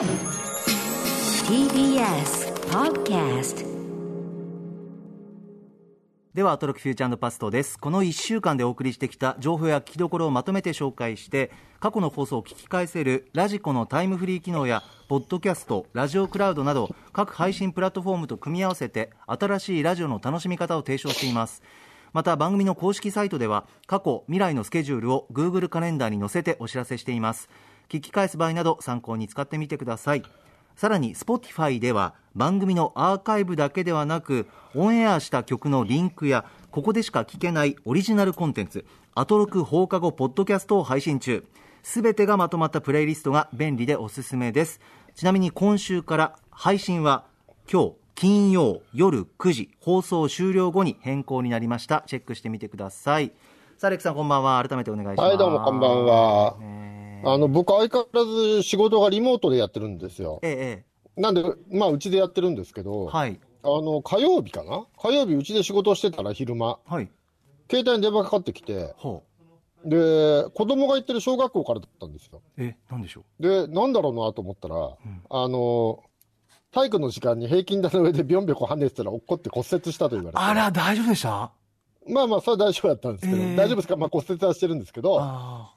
TBS Podcast では、アトロックフューチャーパストです。この1週間でお送りしてきた情報や聞きどころをまとめて紹介して、過去の放送を聞き返せるラジコのタイムフリー機能や、ポッドキャスト、ラジオクラウドなど、各配信プラットフォームと組み合わせて、新しいラジオの楽しみ方を提唱しています。また番組の公式サイトでは過去未来のスケジュールを Google カレンダーに載せてお知らせしています聞き返す場合など参考に使ってみてください。さらに Spotify では番組のアーカイブだけではなくオンエアした曲のリンクやここでしか聞けないオリジナルコンテンツアトロク放課後ポッドキャストを配信中すべてがまとまったプレイリストが便利でおすすめです。ちなみに今週から配信は今日金曜夜9時放送終了後に変更になりました。チェックしてみてください。さあアレックさんこんばんは。改めてお願いします。はい、どうもこんばんは。ねあの、僕相変わらず仕事がリモートでやってるんですよ。ええなんで、まあ、うちでやってるんですけど、えはい。あの、火曜日かな？火曜日うちで仕事をしてたら昼間、はい。携帯に電話かかってきて、ほで、子供が行ってる小学校からだったんですよ。うえなんでしょで、なんだろうなと思ったら、あの、体育の時間に平均台の上でビョンビョン跳ねてたら落っこって骨折したと言われて。あら大丈夫でした？まあまあ、それは大丈夫だったんですけど、えー。大丈夫ですか？まあ骨折はしてるんですけど、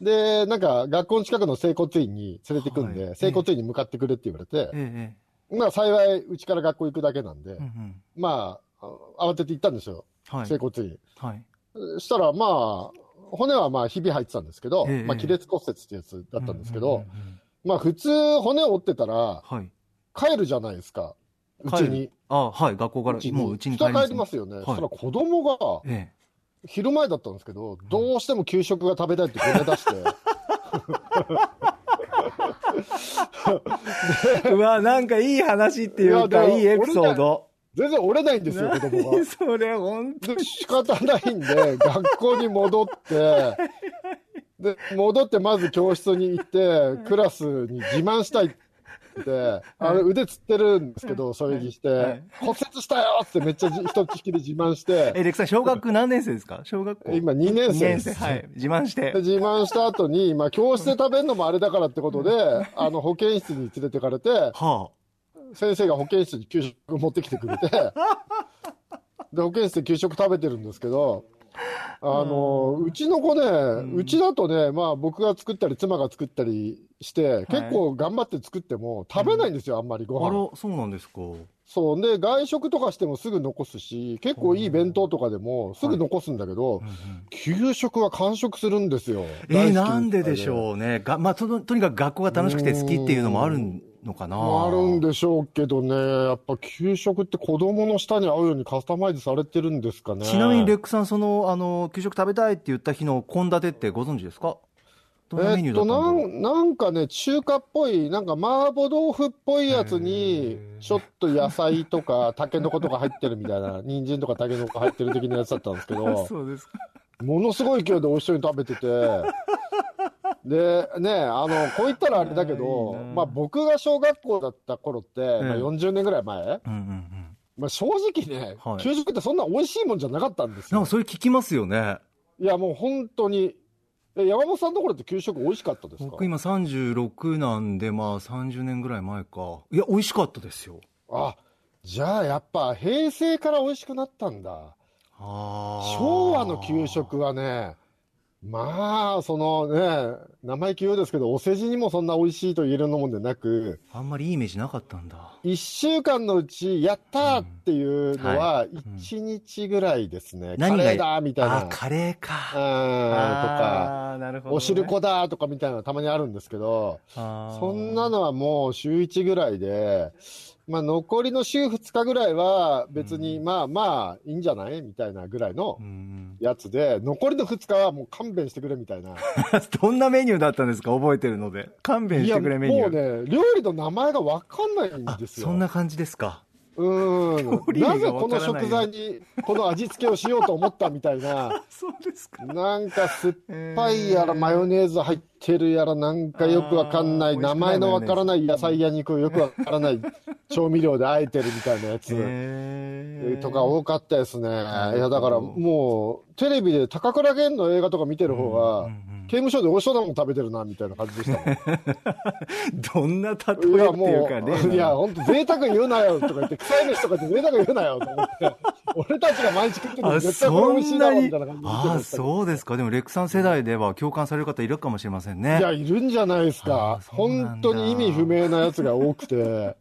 で、なんか学校の近くの整骨院に連れてくんで、はい。整骨院に向かってくれって言われて、ええまあ幸い、うちから学校行くだけなんで、ええうんうん。まあ、あ慌てて行ったんですよ、はい。整骨院。はい。そしたら、まあ、骨はまあ、ひび入ってたんですけど、ええまあ、亀裂骨折ってやつだったんですけど、まあ、普通、骨折ってたら、はい。帰るじゃないですか、うちに。あはい学校から。もううちに下帰ります。帰りますよね。い。そしたら子供が、え昼前だったんですけど、どうしても給食が食べたいってごね出して、え うわなんかいい話っていうかいいいエピソード。全然折れないんですよ、子供が。何。それ本当で仕方ないんで、学校に戻って、で、戻ってまず教室に行って、クラスに自慢したい。って、あの腕つってるんですけど、そういうにしはいて、骨折したよってめっちゃじ一つきり自慢して、えレクさん小学2年生ですか？小学校。今2年2生です。はい。自慢して。で自慢した後に、まあ、教室で食べるのもあれだからってことで、あの、保健室に連れてかれて、は先生が保健室に給食持ってきてくれて、で、保健室で給食食べてるんですけど、あの、うちの子ね、うちだとね、まあ僕が作ったり妻が作ったりして、結構頑張って作っても食べないんですよ、あんまりごああ飯。らそうなんですか。そう。で、外食とかしてもすぐ残すし、結構いい弁当とかでもすぐ残すんだけど、うんうん。給食は完食するんですよ。えー、なんででしょうね。が、まあ、ととにかく学校が楽しくて好きっていうのもあるのかな。あるんでしょうけどね、やっぱ給食って子供の舌に合うようにカスタマイズされてるんですかね。ちなみにレックさんそのあの給食食べたいって言った日の献立ってご存知ですか？えっと、なんなんかね、中華っぽい、なんか麻婆豆腐っぽいやつに、ちょっと野菜とか、タケノコとか入ってるみたいな、人参とかタケノコ入ってる的なやつだったんですけど、そうですか。ものすごい勢いで美味しそうに食べてて、で、ね、あの、こう言ったらあれだけどな、まあ僕が小学校だった頃って、まあ、ええ40年ぐらい前、まあ正直ね、はい。給食ってそんな美味しいもんじゃなかったんですよ。なんか。それ聞きますよね。いや、もう本当に、え山本さんのところって給食美味しかったですか？僕今36なんでまあ30年ぐらい前か。いや美味しかったですよ。あ、じゃあやっぱ平成から美味しくなったんだ。あー。昭和の給食はね、まあ、そのね、生意気言うですけど、お世辞にもそんな美味しいと言えるもんでなく、あんまりいいイメージなかったんだ。一週間のうち、やったーっていうのうん。はは、一日ぐらいですね。何がカレーだーみたいな。あカレーか。うん、とか、なるほどね。お汁粉だーとかみたいなのたまにあるんですけど、そんなのはもう週1ぐらいで、まあ残りの週2日ぐらいは別にまあまあいいんじゃない？みたいなぐらいのうんやつで、残りの2日はもう勘弁してくれみたいな。どんなメニューだったんですか？覚えてるので。勘弁してくれメニュー。もうね、料理の名前がわかんないんあですよ。そんな感じですかうん。なぜこの食材にこの味付けをしようと思ったみたいな。そうですか。なんか酸っぱいやらマヨネーズ入ってるやらなんかよくわかんない。名前のわからない野菜や肉をよくわからない 調味料であえてるみたいなやつとか多かったですね。いやだからもうテレビで高倉健の映画とか見てる方がうんうん刑務所で美味しそうなもの食べてるな、みたいな感じでしたもん。どんな例えっていうかもね。う、いや、本当贅沢言うなよとか言って、臭い飯とか言って贅沢言うなよと思って、俺たちが毎日食ってるのあ、絶対これそ美味しいだろうみたいな感じであそうですか。でも、レックさん世代では共感される方いるかもしれませんねい。や、いるんじゃないですあか。本当に意味不明なやつが多くて、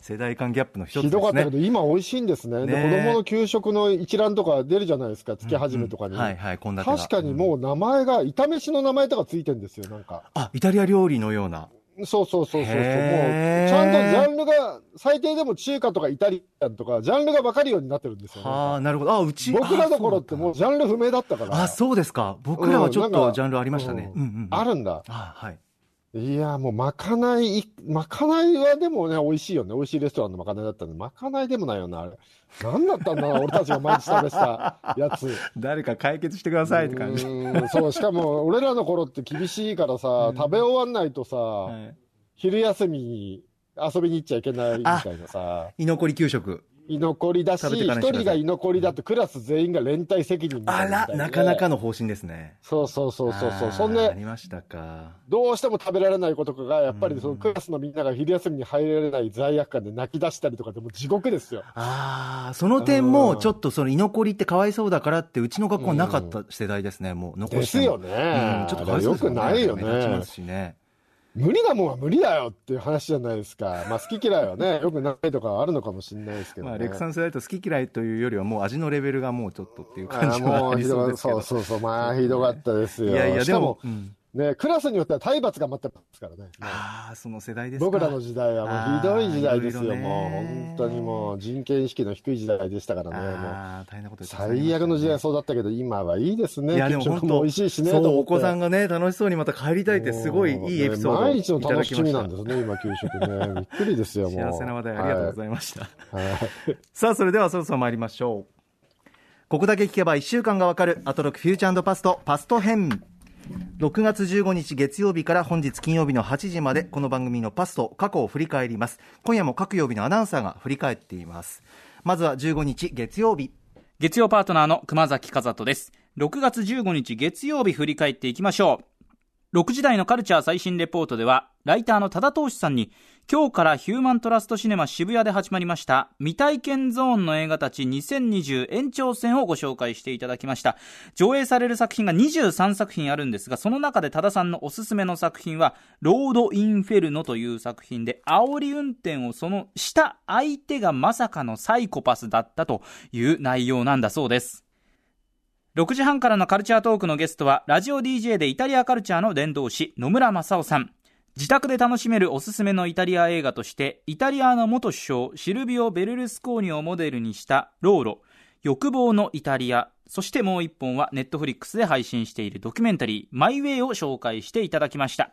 世代間ギャップの一つですね。ひどかったけど、今美味しいんですね。で、ね子供の給食の一覧とか出るじゃないですか、月始めとかに。はいはい、こんな確かにもう名前が、炒飯の名前とかついてるんですよ、なんか。あ、イタリア料理のような。そうそうそうそう。もう、ちゃんとジャンルが、最低でも中華とかイタリアンとか、ジャンルが分かるようになってるんですよ、はあ、なるほど。あ、うち。僕らの頃ってもううジャンル不明だったから。あ、そうですか。僕らはちょっとジャンルありましたね。ううんんうんうん。あるんだ。あ、はい。いや、もうまかない、まかないはでもね、美味しいよね。美味しいレストランのまかないだったんで、まかないでもないよな、あれ。なんだったんだな、俺たちが毎日食べてたやつ。誰か解決してくださいって感じ。うそう、しかも、俺らの頃って厳しいからさ、食べ終わんないとさ、はい昼休みに遊びに行っちゃいけないみたいなさ、居残り給食。居残りだし、一人が居残りだとクラス全員が連帯責任あら、いなかなかの方針ですね。そうそうそうそうそんで、ありましたか。どうしても食べられない子とかが、やっぱりそのうんクラスのみんなが昼休みに入られない罪悪感で泣き出したりとかでもう地獄ですよ。ああ、その点も、ちょっとその居残りってかわいそうだからって、うちの学校はなかった世代ですね、もう残してもですよねうんちょっとかわいそうですよね。よくないよね目立ちますしね。無理なもんは無理だよっていう話じゃないですか。まあ好き嫌いはね、よくないとかはあるのかもしれないですけどね。まあ、レクさん世代と好き嫌いというよりは、もう味のレベルがもうちょっとっていう感じはありうひどかった。そうですけど。そうそうそう。まあひどかったですよ。いやいや、でもうんね、クラスによっては体罰が待ってますからね。ああ、その世代ですか。僕らの時代はもうひどい時代ですよ。いろいろねもう本当にもう人権意識の低い時代でしたからね。もうああ、大変なこと最悪の時代そうだったけど、今はいいですね。いや、でも本当、も美味しいしね。そう、お子さんがね、楽しそうにまた帰りたいって、すごいいいエピソードを毎日の楽しみ。なんですね、今、給食ね。びっくりですよ、もう。幸せな話題ありがとうございました。はい。はい さあ、それではそろそろ参りましょう。ここだけ聞けば1週間がわかる、アトロクフューチャーパスト、パスト編。6月15日月曜日から本日金曜日の8時まで、この番組のパスと、過去を振り返ります。今夜も各曜日のアナウンサーが振り返っています。まずは15日月曜日。月曜パートナーの熊崎和人です。6月15日月曜日振り返っていきましょう。6時台のカルチャー最新レポートでは、ライターの多田投手さんに、今日からヒューマントラストシネマ渋谷で始まりました、未体験ゾーンの映画たち2020延長戦をご紹介していただきました。上映される作品が23作品あるんですが、その中で多田さんのおすすめの作品は、ロード・インフェルノという作品で、煽り運転をそのした相手がまさかのサイコパスだったという内容なんだそうです。6時半からのカルチャートークのゲストは、ラジオ DJ でイタリアカルチャーの伝道師、野村正夫さん。自宅で楽しめるおすすめのイタリア映画として、イタリアの元首相、シルビオ・ベルルスコーニをモデルにしたローロ、欲望のイタリア、そしてもう一本はネットフリックスで配信しているドキュメンタリー、マイウェイを紹介していただきました。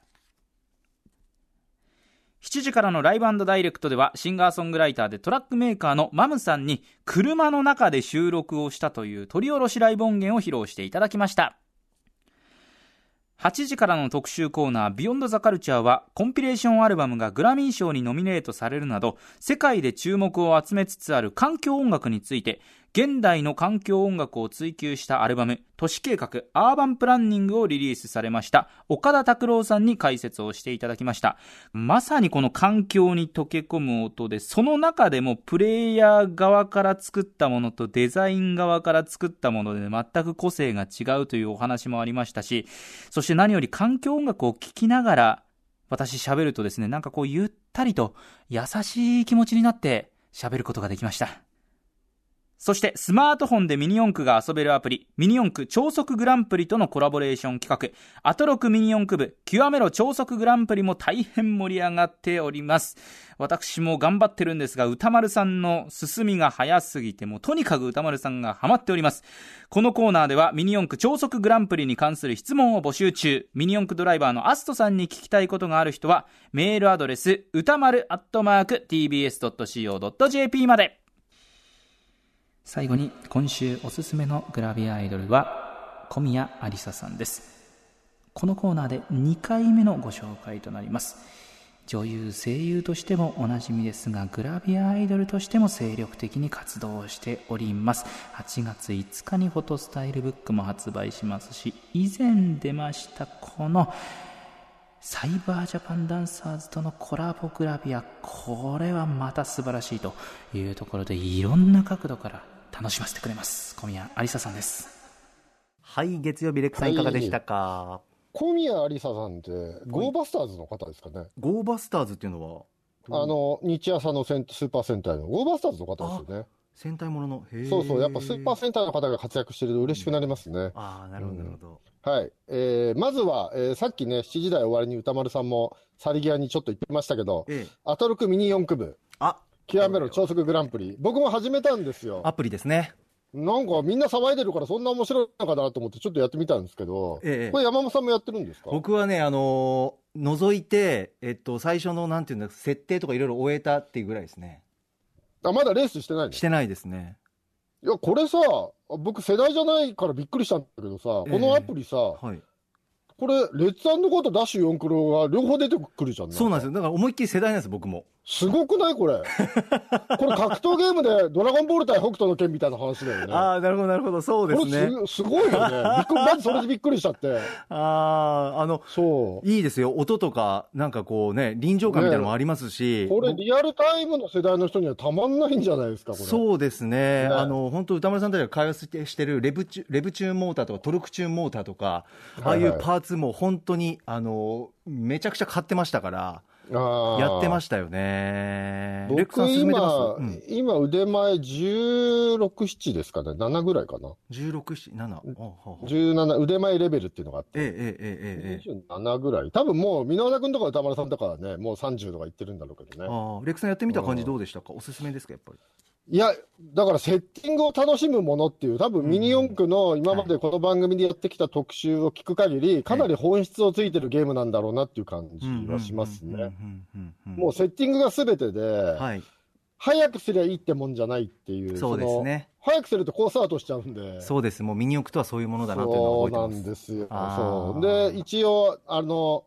7時からのライブダイレクトではシンガーソングライターでトラックメーカーのマムさんに車の中で収録をしたという取り下ろしライブ音源を披露していただきました。8時からの特集コーナービヨンドザカルチャーはコンピレーションアルバムがグラミー賞にノミネートされるなど世界で注目を集めつつある環境音楽について現代の環境音楽を追求したアルバム都市計画アーバンプランニングをリリースされました。岡田拓郎さんに解説をしていただきました。まさにこの環境に溶け込む音でその中でもプレイヤー側から作ったものとデザイン側から作ったもので全く個性が違うというお話もありましたしそして何より環境音楽を聴きながら私喋るとですねなんかこうゆったりと優しい気持ちになって喋ることができました。そしてスマートフォンでミニ四駆が遊べるアプリ、ミニ四駆超速グランプリとのコラボレーション企画、アトロクミニ四駆部、極めろ超速グランプリも大変盛り上がっております。私も頑張ってるんですが、歌丸さんの進みが早すぎて、もうとにかく歌丸さんがハマっております。このコーナーではミニ四駆超速グランプリに関する質問を募集中。ミニ四駆ドライバーのアストさんに聞きたいことがある人は、メールアドレス、歌丸アットマーク tbs.co.jp まで。最後に今週おすすめのグラビアアイドルは小宮ありささんです。このコーナーで2回目のご紹介となります。女優声優としてもおなじみですがグラビアアイドルとしても精力的に活動をしております。8月5日にフォトスタイルブックも発売しますし以前出ましたこのサイバージャパンダンサーズとのコラボグラビアこれはまた素晴らしいというところでいろんな角度から楽しませてくれます。小宮有沙さんです。はい月曜日レックさんい。かがでしたか、小宮有沙さんって、ゴーバスターズの方ですかね。ゴーバスターズっていうのは？あの、日朝のセンスーパー戦隊のゴーバスターズの方ですよね。戦隊ものの？そうそう、やっぱスーパー戦隊の方が活躍してると嬉しくなりますね。ああなるほどなるほど、はい。えー、まずは、えー、さっきね、7時台終わりに歌丸さんも、去り際にちょっと言ってましたけど、ええ。アトロクミニ四駆部、あ極めろ超速グランプリ。僕も始めたんですよ。アプリですね。なんかみんな騒いでるからそんな面白いのかなと思ってちょっとやってみたんですけど、ええ。これ山本さんもやってるんですか？僕はねあのー覗いてえっと最初のなんていうんだ設定とかいろいろ終えたっていうぐらいですね。あ、まだレースしてないの？してないですね。いや、これさ、僕世代じゃないからびっくりしたんだけどさ、ええ。このアプリさ、はい。これ、レッツゴーとダッシュ4クロが両方出てくるじゃん。そうなんですよ。よだから思いっきり世代なんです僕もすごくないこれ？これ格闘ゲームでドラゴンボール対北斗の剣みたいな話だよね。ああなるほどなるほどそうですこれねすすごいよね。びっくりまずそれでびっくりしちゃって。あああのそう。いいですよ音とかなんかこうね臨場感みたいなのもありますし、これリアルタイムの世代の人にはたまんないんじゃないですか、これ。そうですね、ねあの本当、歌丸さんたちが開発してしてるレブチュレブチューンモーターとかトルクチューンモーターとか、ああいうパーツも本当にあのめちゃくちゃ買ってましたから、やってましたよね。僕今、うん、今腕前16、7ですかね。7ぐらいかな。16、7。17、腕前レベルっていうのがあって。ええええええ。27ぐらい。多分もう、箕輪田君とか歌丸さんとかはね、もう30とかいってるんだろうけどね。ああ、レクさんやってみた感じどうでしたか、おすすめですか、やっぱり。いや、だからセッティングを楽しむものっていう、多分ミニ四駆の今までこの番組でやってきた特集を聞く限り、かなり本質をついてるゲームなんだろうなっていう感じはしますね。もうセッティングが全てで、はい、早くすりゃいいってもんじゃないっていう。そうですね。早くするとコースアウトしちゃうんで。そうです、もうミニ四駆とはそういうものだなというのをそうな覚えてます。んですよ。そう。で、一応、あの、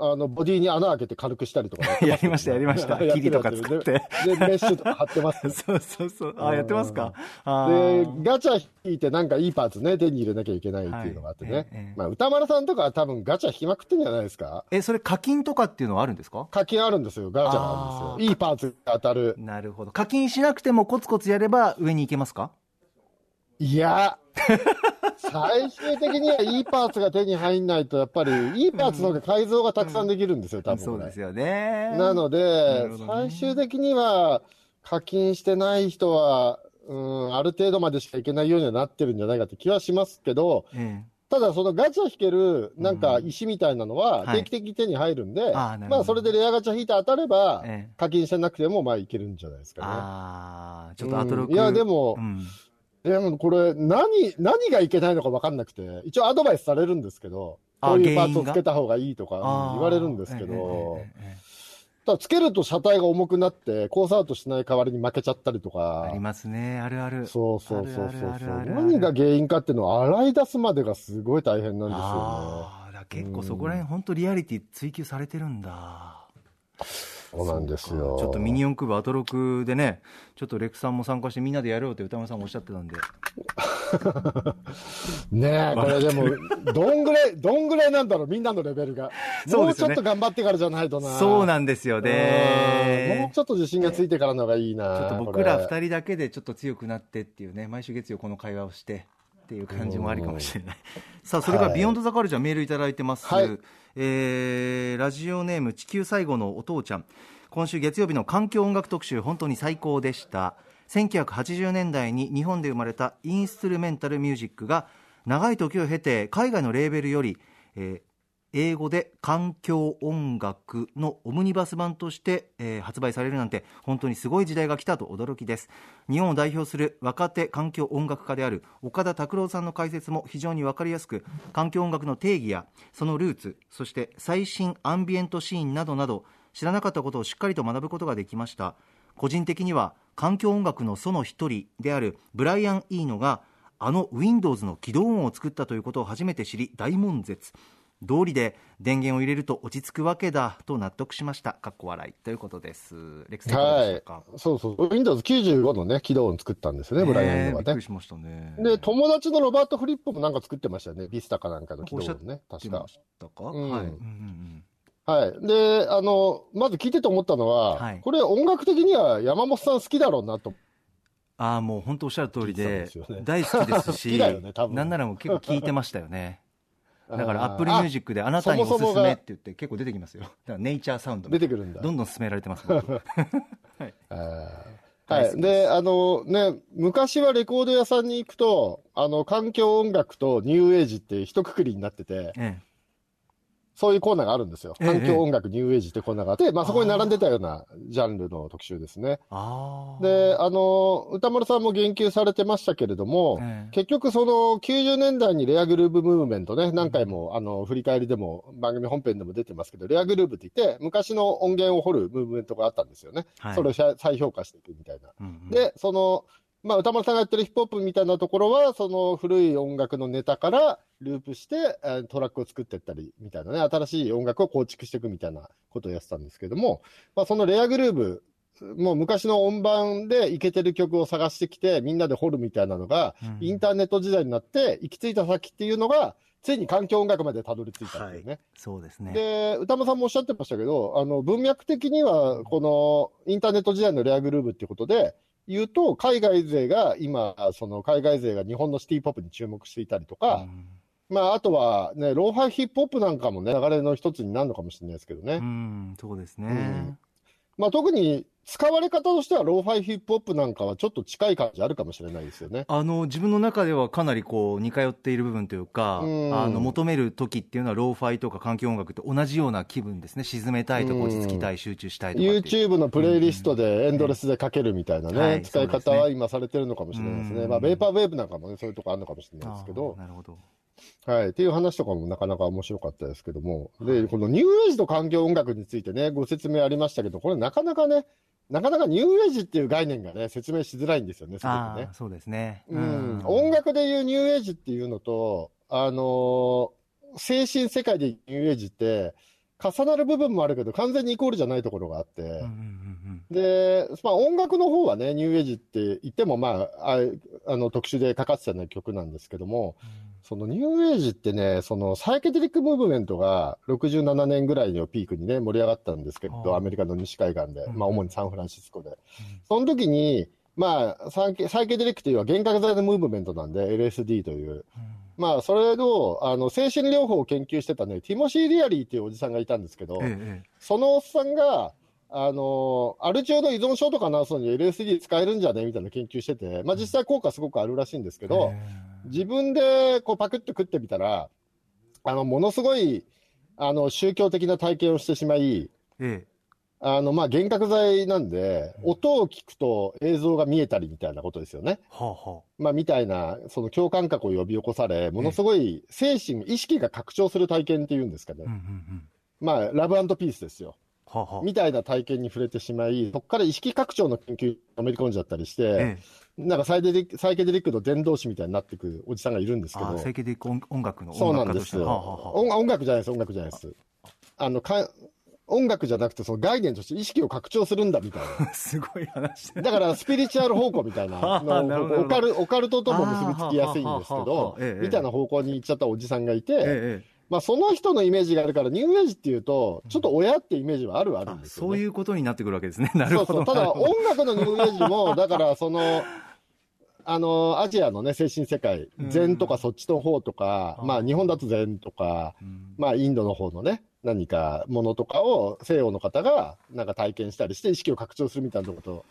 あの、ボディに穴開けて軽くしたりとか やりました、やりました。霧とか作って。で、でメッシュとか貼ってます。そうそうそう。あ、やってますか？あでー、ガチャ引いてなんかいいパーツね、手に入れなきゃいけないっていうのがあってね。はいえまあ、歌丸さんとかは多分ガチャ引きまくってんじゃないですか？え、それ課金とかっていうのはあるんですか？課金あるんですよ、ガチャあーですよ。いいパーツが当たる。なるほど。課金しなくてもコツコツやれば上に行けますか？いや、最終的にはいいパーツが手に入んないと、やっぱりいいパーツの方が改造がたくさんできるんですよ、多分これ。そうですよね。なので、ね。最終的には課金してない人は、うん、ある程度までしかいけないようにはなってるんじゃないかって気はしますけど、えただそのガチャ引けるなんか石みたいなのははい。定期的に手に入るんで、あーなるほどまあそれでレアガチャ引いて当たればえ、え。課金してなくてもまあいけるんじゃないですかね。ああ、ちょっとアトロク。うん。いやでもうんでもこれ何、何がいけないのか分かんなくて、一応アドバイスされるんですけど、あこういうパーツをつけた方がいいとか言われるんですけど、ただつけると車体が重くなって、コースアウトしない代わりに負けちゃったりとか。ありますね。あるある。そうそうそうそう何が原因かっていうのを洗い出すまでがすごい大変なんですよね。ああ、結構そこら辺本当リアリティ追求されてるんだ。そうなんですよ。ちょっとミニ四駆部アトロクでね、ちょっとレクさんも参加してみんなでやろうって宇多丸さんもおっしゃってたんで。ねえ、これでも、どんぐらい、どんぐらいなんだろう、みんなのレベルが。もうちょっと頑張ってからじゃないとな。そうなんですようんもうね。ちょっと自信がついてからのがいいな。ちょっと僕らこれ二人だけでちょっと強くなってっていうね、毎週月曜この会話をしてっていう感じもありかもしれない。さあ、それからはい Beyond the Culture メールいただいてます。はいえーラジオネーム地球最後のお父ちゃん。今週月曜日の環境音楽特集、本当に最高でした。1980年代に日本で生まれたインストゥルメンタルミュージックが長い時を経て海外のレーベルより、えー英語で環境音楽のオムニバス版として、えー発売されるなんて本当にすごい時代が来たと驚きです。日本を代表する若手環境音楽家である岡田拓郎さんの解説も非常に分かりやすく環境音楽の定義やそのルーツそして最新アンビエントシーンなどなど知らなかったことをしっかりと学ぶことができました。個人的には環境音楽のその一人であるブライアン・イーノがあの Windows の起動音を作ったということを初めて知り大悶絶。道理で電源を入れると落ち着くわけだと納得しました。かっこ笑いということです。レックスいかがでしたか、そうそう。Windows 95のね、起動音作ったんですよね、ブライアンドがね。しましたね。で、友達のロバート・フリップもなんか作ってましたよね。ビスタかなんかの起動音ね。確かはい。で、あの、まず聞いてて思ったのは、はいこれ音楽的には山本さん好きだろうなと。ああ、もう本当おっしゃる通りででね大好きですし、なんならもう結構聞いてましたよね。だから、 Apple Music であなたにおすすめって言って結構出てきますよ。だから、ネイチャーサウンド。出てくるんだ。どんどん進められてます、はい。大好きであのね、昔はレコード屋さんに行くと、あの、環境音楽とニューエイジって一括りになってて、えそういうコーナーがあるんですよ。ええ環境音楽、ニューエイジってコーナーがあって、まあそこに並んでたようなジャンルの特集ですね。で、あの、歌丸さんも言及されてましたけれども、ええ結局その90年代にレアグルーブムーブメントね、何回もあの振り返りでも番組本編でも出てますけど、レアグルーブって言って、昔の音源を掘るムーブメントがあったんですよね。はいそれを再再評価していくみたいな。うんうんで、その、まあ、歌丸さんがやってるヒップホップみたいなところは、その古い音楽のネタからループして、えートラックを作っていったり、みたいなね、新しい音楽を構築していくみたいなことをやってたんですけども、まあ、そのレアグルーブ、もう昔の音盤でイケてる曲を探してきて、みんなで掘るみたいなのが、うんインターネット時代になって、行き着いた先っていうのが、ついに環境音楽までたどり着いたっていうね。そうですね。で、歌間さんもおっしゃってましたけど、あの、文脈的には、このインターネット時代のレアグルーブっていうことで、言うと、海外勢が今、その海外勢が日本のシティポップに注目していたりとか、うんまあ、あとはね、ローファイヒップホップなんかもね、流れの一つになるのかもしれないですけどね。うん、そうですね。うんまあ、特に使われ方としては、ローファイヒップホップなんかはちょっと近い感じあるかもしれないですよね。あの自分の中ではかなりこう似通っている部分というか、うんあの求める時っていうのは、ローファイとか環境音楽と同じような気分ですね、沈めたいとか、うん落ち着きたい、集中したいとかいう。YouTube のプレイリストでエンドレスでかけるみたいなね、はい使い方は今されてるのかもしれないですね。うんまあ、ベーパーウェーブなんかもね、そういうとこあるのかもしれないですけどなるほど。はい。っていう話とかもなかなか面白かったですけども。で、このニューエイジと環境音楽についてね、ご説明ありましたけど、これなかなかね、なかなかニューエイジっていう概念がね、説明しづらいんですよね、すごくね。そうですね。うん。音楽でいうニューエイジっていうのと、あのー精神世界でニューエイジって、重なる部分もあるけど、完全にイコールじゃないところがあって、うんうんうんで、まあ、音楽の方はね、ニューエイジって言っても、まあ、ああの特殊でかかってたような曲なんですけども、そのニューエイジってね、そのサイケデリックムーブメントが67年ぐらいのピークにね、盛り上がったんですけあど、あアメリカの西海岸で、うんまあ、主にサンフランシスコで。その時に、まあ、サイケデリックというのは幻覚剤のムーブメントなんで、LSD という。まあ、それの、あの、精神療法を研究してたね、ティモシー・リアリーっていうおじさんがいたんですけど、うんえええ。そのおっさんが、あのアル中の依存症とか治すのに LSD 使えるんじゃね？みたいな研究してて、まあ実際効果すごくあるらしいんですけえど、え自分でこうパクッと食ってみたら、あの、ものすごい、あの、宗教的な体験をしてしまい、ええ。あの、まあ、幻覚剤なんで、音を聞くと映像が見えたりみたいなことですよね。はあはまあ、みたいな、その共感覚を呼び起こされ、ものすごい精神、意識が拡張する体験っていうんですかね。あ。うんうんうん。まあ、ラブピースですよ。はあはあ。みたいな体験に触れてしまい、そこから意識拡張の研究にのめり込んじゃったりして、ええなんかサイデリックサイケデリックの伝道師みたいになっていくおじさんがいるんですけどああ、セイケデリック音音楽のそう音なんですよ。はあはあはあ音音楽じゃないです、音楽じゃないです。あの、か音楽じゃなくて、その概念として意識を拡張するんだみたいな。すごい話だだから、スピリチュアル方向みたいな オカル、オカルトとも結びつきやすいんですけどみたいな方向に行っちゃったおじさんがいて、ええええまあ、その人のイメージがあるから、ニューエイジっていうと、ちょっと親ってイメージはあるはあるんあですよ、ね。そういうことになってくるわけですね。なるほど。そうそう。ただ、音楽のニューエイジも、だから、その、あの、アジアのね、精神世界うん、禅とかそっちの方とか、あまあ、日本だと禅とか、うん。まあ、インドの方のね、何かものとかを西洋の方がなんか体験したりして意識を拡張するみたいなことと、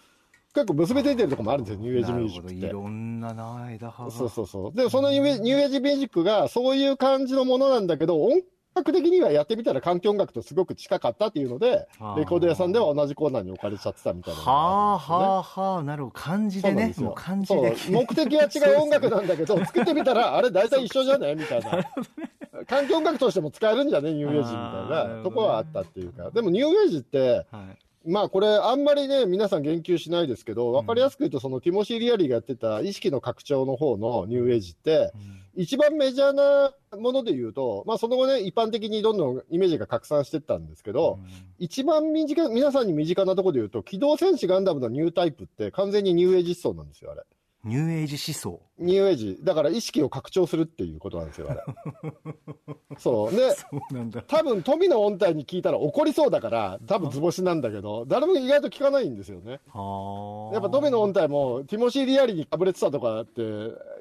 結構結びついてるところもあるんですよ、ニューエイジミュージックって。いろんなな枝葉が。そうそうそう。で、そのニューエニューエイジミュージックがそういう感じのものなんだけど、音楽的にはやってみたら環境音楽とすごく近かったっていうのでレコード屋さんでは同じコーナーに置かれちゃってたみたいなのはあ。はあはあなるほど。感じでね。そう感じで目的は違う音楽なんだけど、作ってみたら、あれ大体一緒じゃねみたいな。環境音楽としても使えるんじゃね？ニューエイジみたいなとこはあったっていうか。でもニューエイジって、はいまあこれ、あんまりね、皆さん言及しないですけど、わかりやすく言うと、そのティモシー・リアリーがやってた意識の拡張の方のニューエイジって、一番メジャーなもので言うと、まあその後ね、一般的にどんどんイメージが拡散していったんですけど、一番身近、皆さんに身近なところで言うと、機動戦士ガンダムのニュータイプって完全にニューエイジ思想なんですよ、あれ。ニューエイジ思想。ニューエイジ。だから意識を拡張するっていうことなんですよ、あれ。そう。で、そうなんだ。多分富の音体に聞いたら怒りそうだから、多分図星なんだけど、誰も意外と聞かないんですよね。はあ。やっぱ富の音体も、ティモシー・リアリーにかぶれてたとかって、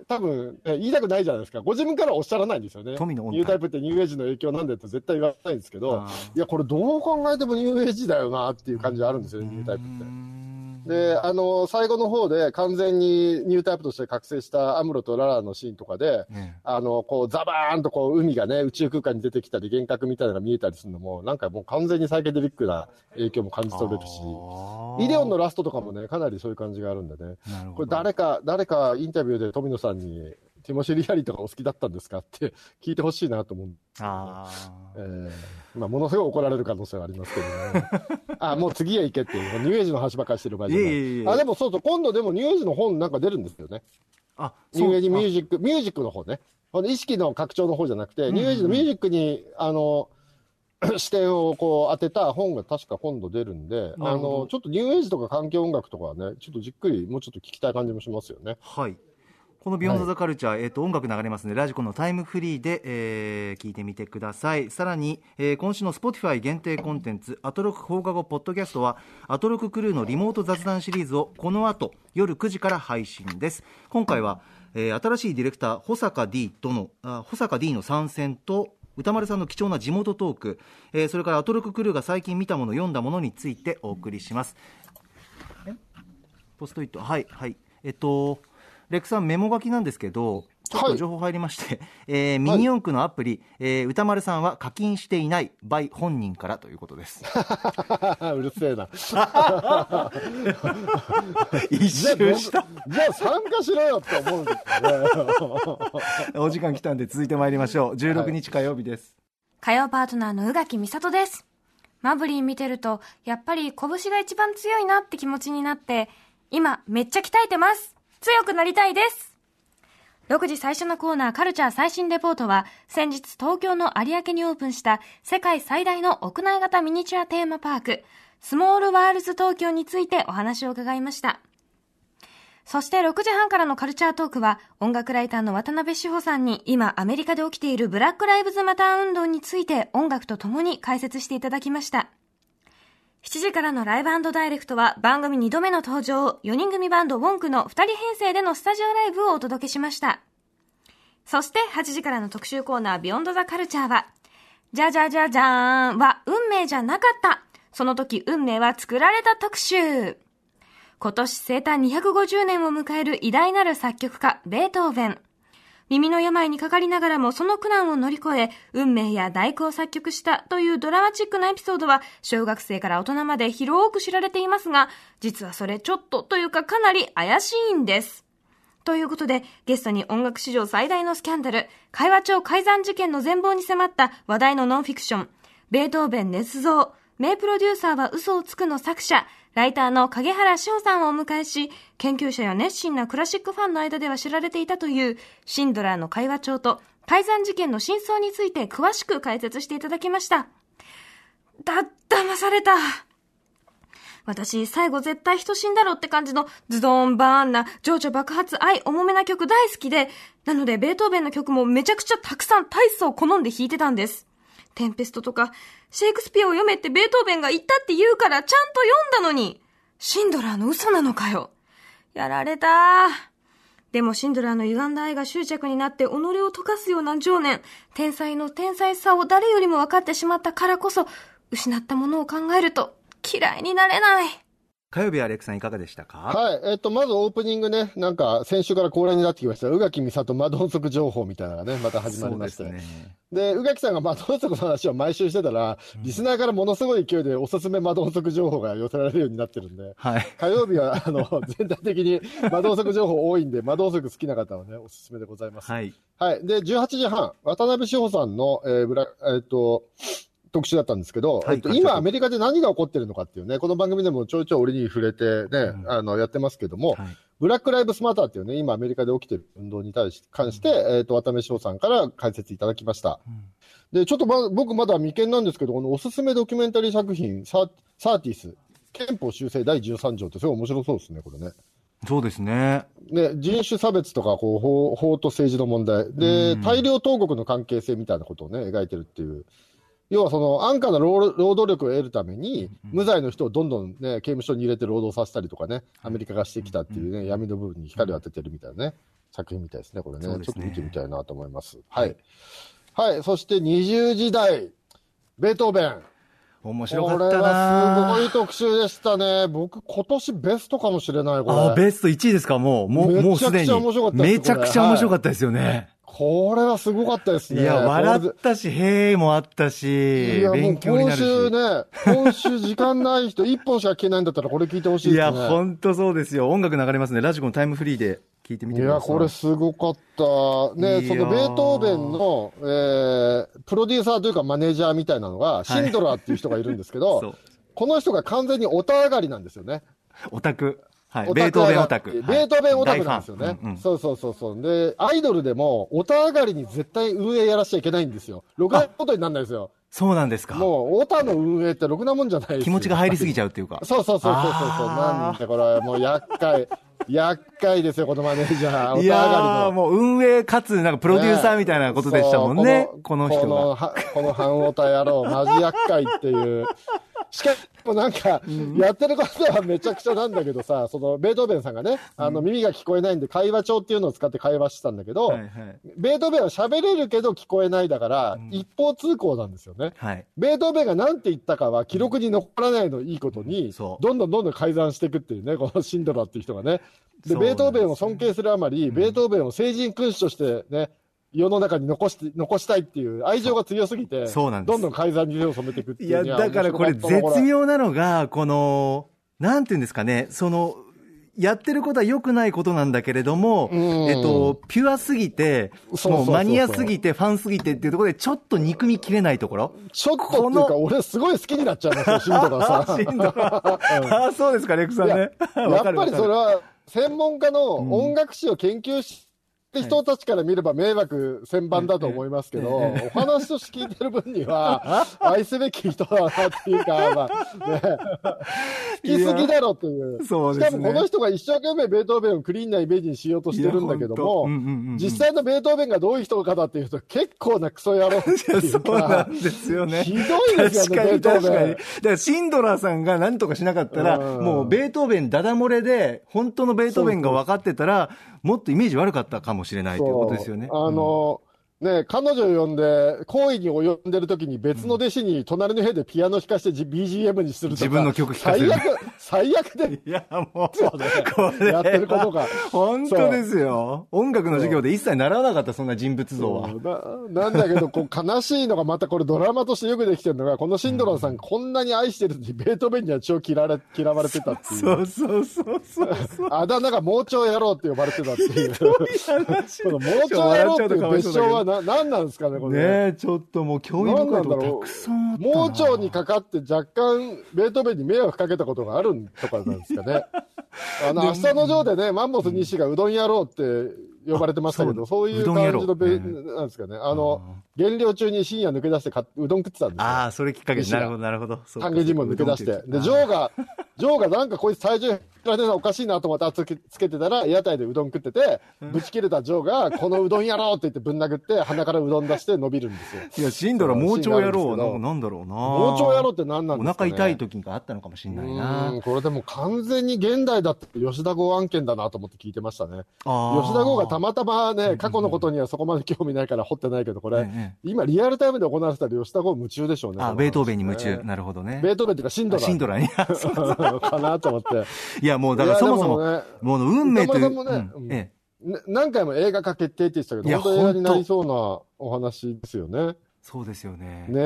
多分、え言いたくないじゃないですか。ご自分からはおっしゃらないんですよね。富の音体ニュータイプってニューエイジの影響なんだって絶対言わないんですけどいや、これどう考えてもニューエイジだよなっていう感じあるんですよね、ニュータイプって。で、あの、最後の方で完全にニュータイプとして覚醒したアムロとララのシーンとかで、ねあの、こう、ザバーンとこう、海がね、宇宙空間に出てきたり、幻覚みたいなのが見えたりするのも、なんかもう完全にサイケデリックな影響も感じ取れるし、イデオンのラストとかもね、かなりそういう感じがあるんでね。これ誰か、誰かインタビューで富野さんに、ティモシー・リアリーとかお好きだったんですか？って 聞いてほしいなと思う。あえーまあ、ものすごい怒られる可能性はありますけどね。あ、もう次へ行けっていう、ニューエイジの話ばっかりしてる場合じゃない。いえいあ、でもそうそう、今度でもニューエイジの本なんか出るんですよね。ーあ。ニューエイジミュージジック、ミュージックの方ね。この意識の拡張の方じゃなくて、ニューエイジのミュージックに、あの、視点をこう当てた本が確か今度出るんで、あの、ちょっとニューエイジとか環境音楽とかはね、ちょっとじっくりもうちょっと聞きたい感じもしますよね。はい。このビヨンドザカルチャー、えっ、と、音楽流れますね。 radiko のタイムフリーで、えー聞いてみてください。さらに、えー今週の Spotify 限定コンテンツ、アトロク放課後ポッドキャストは、アトロククルーのリモート雑談シリーズをこの後、夜9時から配信です。今回は、えー新しいディレクター、保坂 D との、あ保坂 D の参戦と、歌丸さんの貴重な地元トーク、えーそれからアトロククルーが最近見たもの、読んだものについてお送りします。ポストイット、はい、はい。えっと、レックさん、メモ書きなんですけど、ちょっと情報入りまして、えーミニ四駆のアプリ、えー歌丸さんは課金していない by 本人からということです。うるせえな。一じゃあ、周した。じゃあ参加しろよって思うんですよね。お時間来たんで続いてまいりましょう。16日火曜日です。火曜パートナーの宇垣美里です。マブリン見てると、やっぱり拳が一番強いなって気持ちになって、今めっちゃ鍛えてます。強くなりたいです。6時最初のコーナーカルチャー最新レポートは、先日東京の有明にオープンした世界最大の屋内型ミニチュアテーマパーク、スモールワールズ東京についてお話を伺いました。そして6時半からのカルチャートークは、音楽ライターの渡辺志保さんに今アメリカで起きているブラックライブズマター運動について音楽とともに解説していただきました。7時からのライブダイレクトは番組2度目の登場、4人組バンドウォンクの2人編成でのスタジオライブをお届けしました。そして8時からの特集コーナービヨンドザカルチャーは、じゃじゃじゃじゃーんは運命じゃなかった。その時運命は作られた特集。今年生誕250年を迎える偉大なる作曲家、ベートーベン。耳の病にかかりながらもその苦難を乗り越え、運命や大工を作曲したというドラマチックなエピソードは、小学生から大人まで広く知られていますが、実はそれちょっとというかかなり怪しいんです。ということで、ゲストに音楽史上最大のスキャンダル、会話帳改ざん事件の全貌に迫った話題のノンフィクション、ベートーベン捏造、名プロデューサーは嘘をつくの作者、ライターの影原志保さんをお迎えし、研究者や熱心なクラシックファンの間では知られていたという、シンドラーの会話帳と改ざん事件の真相について詳しく解説していただきました。だ、騙された。私、最後絶対人死んだろって感じのズドンバーンな情緒爆発愛重めな曲大好きで、なのでベートーベンの曲もめちゃくちゃたくさん大層好んで弾いてたんです。テンペストとか、シェイクスピアを読めってベートーベンが言ったって言うからちゃんと読んだのに、シンドラーの嘘なのかよ。やられたでもシンドラーの歪んだ愛が執着になって己を溶かすような情念、天才の天才さを誰よりも分かってしまったからこそ、失ったものを考えると嫌いになれない。火曜日はレックさんいかがでしたか？はい。えっと、まずオープニングね、なんか、先週から恒例になってきました。宇垣美里マドンソク情報みたいなのがね、また始まりまして。そうですね。で、宇垣さんがマドンソクの話を毎週してたら、リスナーからものすごい勢いでおすすめマドンソク情報が寄せられるようになってるんで、はい。火曜日は、あの、全体的にマドンソク情報多いんで、マドンソク好きな方はね、おすすめでございます。はい。はい。で、18時半、渡辺志保さんの、えーブラ、えっ、と、特集だったんですけど、はいえっと、今、アメリカで何が起こってるのかっていうね、この番組でもちょいちょい折に触れてね、うんあの、やってますけども、はいブラック・ライブスマターっていうね、今アメリカで起きてる運動に対し関して、えっ、と、渡辺翔さんから解説いただきました。で、ちょっとま、僕まだ未見なんですけど、このおすすめドキュメンタリー作品、サーサーティス、憲法修正第13条ってすごい面白そうですね、これね。そうですね。で、人種差別とか、こう、法法と政治の問題。で、うん大量投獄の関係性みたいなことをね、描いてるっていう。要はその安価な労労働力を得るために、無罪の人をどんどんね、刑務所に入れて労働させたりとかね、アメリカがしてきたっていうね、闇の部分に光を当ててるみたいなね、作品みたいですね、これね。ねちょっと見てみたいなと思います。はい。はい、そして20時代、ベートーベン。面白これかったなはすごい特集でしたね。僕、今年ベストかもしれない、これ。あ、ベスト1位ですかもう、もう、もうすでに。めちゃくちゃ面白かったですめちゃくちゃ面白かったですよね。これはすごかったですね。いや、笑こったし、へーもあったれしでいや、、もう勉強にな今週。ね、今週時間ない人、一本しか聞けないんだったらこれ聞いてほしいいや、ですね。ほんとそうですよ。音楽流れますね。ラジコのタイムフリーで聞いてみいや、てください。これすごかった。ね、そのベートーベンの、えー、プロデューサーというかマネージャーみたいなのが、シンドラーっていう人がいるんですけど、そう。この人が完全にオタ上がりなんですよね。オタク。はい。オベートーベンオタク。ベートーベンオタクはいなんですよね。うんうんそうそうそうそう。で、アイドルでも、オタ上がりに絶対運営やらしちゃいけないんですよ。ろくなことにならないですよ。そうなんですか。もう、オタの運営ってろくなもんじゃないですよ気持ちが入りすぎちゃうっていうか。そうそうそうそうそうそう。なんでこれ、もう厄介、厄介ですよ、このマネージャー。いや。もう運営かつ、なんかプロデューサーみたいなことでしたもんね。この人この、が。はこの半オタ野郎、マジ厄介っていう。しかもなんか、やってることはめちゃくちゃなんだけどさ、その、ベートーベンさんがね、あの、耳が聞こえないんで会話帳っていうのを使って会話してたんだけど、はいはい。ベートーベンは喋れるけど聞こえないだから、一方通行なんですよね。はい。ベートーベンが何て言ったかは記録に残らないのいいことに、どんどんどんどん改ざんしていくっていうね、このシンドラーっていう人がね。で、ベートーベンを尊敬するあまり、ベートーベンを聖人君主としてね、世の中に残して、残したいっていう愛情が強すぎて、そうなんですどんどん改ざんに手を染めていくっていいうや、ね。だからこれ絶妙なのが、この、なんていうんですかね、その、やってることは良くないことなんだけれども、うんえっと、ピュアすぎて、もうマニアすぎて、ファンすぎてっていうところで、ちょっと憎みきれないところ。ちょっとっていうか、俺すごい好きになっちゃいますよ、シンドラーさん。シンドラーああ、そうですか、レクさんいやね。やっぱりそれは、専門家の音楽史を研究して人たちから見れば迷惑千番だと思いますけど、ええお話として聞いてる分には、愛すべき人だなっていうか、まあ、ね、好きすぎだろっていう。そうですね。しかもこの人が一生懸命ベートーベンをクリーンなイメージにしようとしてるんだけども本当。うんうんうんうん、実際のベートーベンがどういう人かだっていうと、結構なクソ野郎っていうそうなかん、ですよね。ひどいですよね、ベートーベン。だからシンドラーさんが何とかしなかったら、うん。もうベートーベンダダ漏れで、本当のベートーベンが分かってたら、もっとイメージ悪かったかもしれないということですよね。あの、ね、彼女を呼んで、行為に及んでる時に別の弟子に隣の部屋でピアノ弾かしてじ BGM にするとか。自分の曲弾かせる最悪、最悪で いや、もう、そうねこれやってることが。本当ですよ。音楽の授業で一切習わなかった、そんな人物像は。ななんだけど、こう、悲しいのがまたこれドラマとしてよくできてるのが、このシンドラーさん、こんなに愛してるのに、ベートーベンには超嫌われ、嫌われてたっていう。そうそうそうそう。あだ名が盲腸野郎って呼ばれてたっていう。話 この盲腸野郎っていう別称はな、何なんですかね、これ。ねえ、ちょっともう興味深いとこたくさんあったな。盲腸にかかって若干、ベートーベンに迷惑かけたことがあるんとかなんですかね。あの、明日のジョーでね、マンモス西がうどん野郎って呼ばれてましたけど、あそういう感じのベ、うんなんですかね。あの、減量中に深夜抜け出してかうどん食ってたんですよ。ああ、それきっかけなるほど、なるほど。半毛人も抜け出して。で、ジョーが、ジョーがなんかこいつ体重おかしいなと思ってつけつけてたら、屋台でうどん食ってて、ぶち切れたジョーが、このうどんやろうって言ってぶん殴って、鼻からうどん出して伸びるんですよ。いや、死んだら盲腸野郎はそうなんだろうな。盲腸野郎って何なんおですか、ね、腹痛い時があったのかもしれないなうん。これでも完全に現代だって吉田剛案件だなと思って聞いてましたね。吉田剛がたまたまね、過去のことにはそこまで興味ないから掘ってないけど、これ、ええ今リアルタイムで行われてたら吉田剛夢中でしょうね。あ、ベートーベンに夢中。ねなるほどね。ベートーベンっていうかシンドラー。シンドラーに。かなと思って。いや、もうだからそもそも、いやでもう運命という。ねうんええな何回も映画化決定って言ってたけど、本当映画になりそうなお話ですよね。そうですよね。ね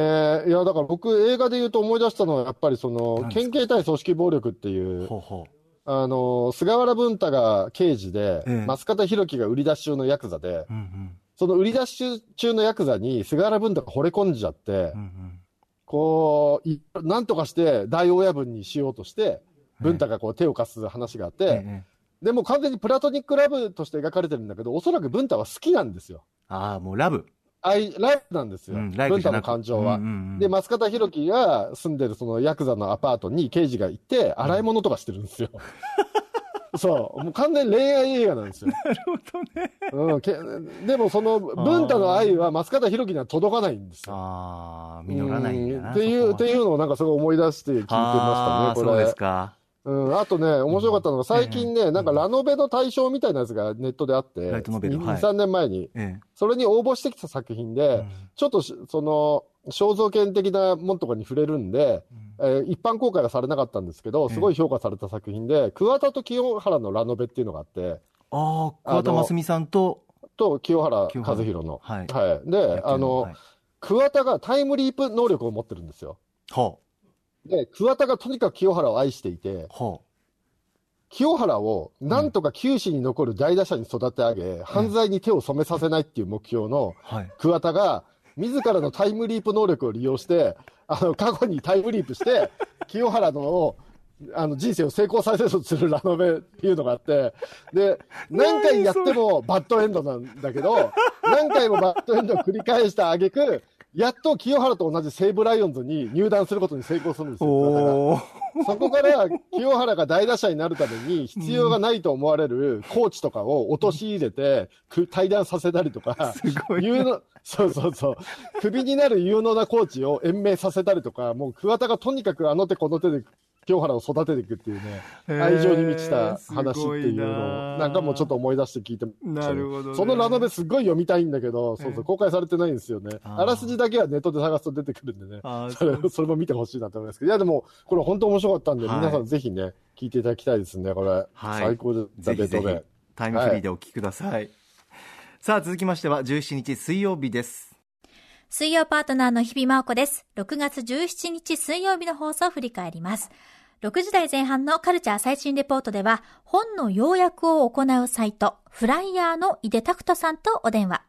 え。いや、だから僕映画で言うと思い出したのは、やっぱりその、県警対組織暴力っていう、ほうほあの、菅原文太が刑事で、ええ増方弘樹が売り出し中のヤクザで、う。うんうん。その売り出し中のヤクザに菅原文太が惚れ込んじゃって、うんうん。こう、いなんとかして大親分にしようとして、文太がこう手を貸す話があって、ええでも完全にプラトニックラブとして描かれてるんだけど、おそらく文太は好きなんですよ。ああ、もうラブ。愛、ライブなんですよ。うん文太の感情は。うんうんうんで、松方弘樹が住んでるそのヤクザのアパートに刑事が行って、洗い物とかしてるんですよ。そう。もう完全に恋愛映画なんですよ。なるほどね。うんけ。でもその文太の愛は松方弘樹には届かないんですよ。ああ、実らないんだな。うんっていう、っていうのをなんかすごい思い出して聞いてましたね、これ。そうですか。うん、あとね、面白かったのが、最近ね、なんかラノベの対象みたいなやつがネットであって、ライトノベル2、はい3年前に、えそれに応募してきた作品で、え。ちょっとしその、肖像権的なもんとかに触れるんで、えー一般公開はされなかったんですけど、すごい評価された作品で、桑田と清原のラノベっていうのがあって、ああ、桑田真澄さんと、と清原和博の。はい。はい。で、あの、はい桑田がタイムリープ能力を持ってるんですよ。はで、桑田がとにかく清原を愛していて、あ、は清原をなんとか九死に残る大打者に育て上げ、犯罪に手を染めさせないっていう目標のあ。はい。桑田が、自らのタイムリープ能力を利用して、あの、過去にタイムリープして、清原の、あの、人生を成功させようとするラノベっていうのがあって、で、何回やってもバッドエンドなんだけど、何回もバッドエンドを繰り返した挙句、やっと清原と同じ西武ライオンズに入団することに成功するんですよ。そこから清原が大打者になるために必要がないと思われるコーチとかを陥れて、く対談させたりとか、有能、そうそうそう、クビになる有能なコーチを延命させたりとか、もう桑田がとにかくあの手この手で清原を育てていくっていうね、愛情に満ちた話っていうのなを、なんかもうちょっと思い出して聞いてましたねなるほどねそのラノベすっごい読みたいんだけど、そうそう、公開されてないんですよね。あらすじだけはネットで探すと出てくるんでね。それ それも見てほしいなと思いますけど、いやでも、これ本当面白かったんで、はい皆さんぜひね、聞いていただきたいですね、これ。はい最高でした、ぜひぜひベ。タイムフリーでお聞きください。さあ、続きましては17日水曜日です。水曜パートナーの日々真央子です。6月17日水曜日の放送を振り返ります。6時台前半のカルチャー最新レポートでは、本の要約を行うサイト、フライヤーの井出拓人さんとお電話。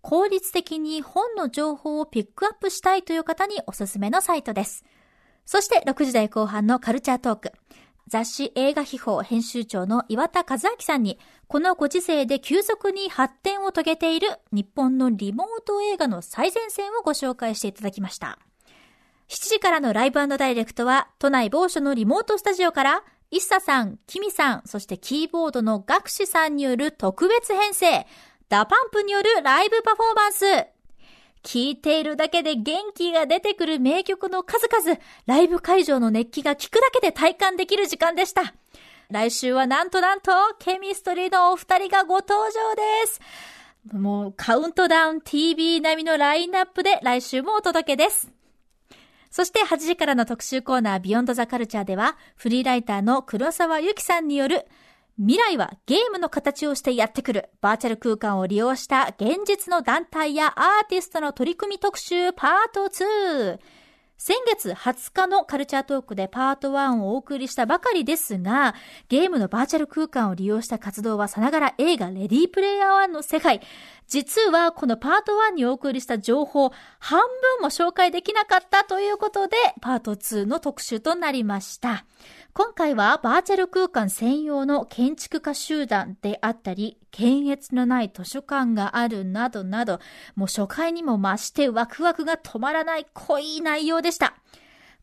効率的に本の情報をピックアップしたいという方におすすめのサイトです。そして6時台後半のカルチャートーク。雑誌映画秘宝編集長の岩田和明さんに、このご時世で急速に発展を遂げている日本のリモート映画の最前線をご紹介していただきました。7時からのライブダイレクトは、都内某所のリモートスタジオから、イッサさん、キミさん、そしてキーボードのガクシさんによる特別編成、DA PUMP によるライブパフォーマンス。聴いているだけで元気が出てくる名曲の数々、ライブ会場の熱気が聞くだけで体感できる時間でした。来週はなんとなんと、 CHEMISTRY のお二人がご登場です。もうカウントダウン TV 並みのラインナップで来週もお届けです。そして8時からの特集コーナー Beyond the Culture では、フリーライターの黒沢由紀さんによる、未来はゲームの形をしてやってくる、バーチャル空間を利用した現実の団体やアーティストの取り組み特集パート2。先月20日のカルチャートークでパート1をお送りしたばかりですが、ゲームのバーチャル空間を利用した活動はさながら映画レディープレイヤー1の世界。実はこのパート1にお送りした情報、半分も紹介できなかったということで、パート2の特集となりました。今回はバーチャル空間専用の建築家集団であったり、検閲のない図書館があるなどなど、もう初回にも増してワクワクが止まらない濃い内容でした。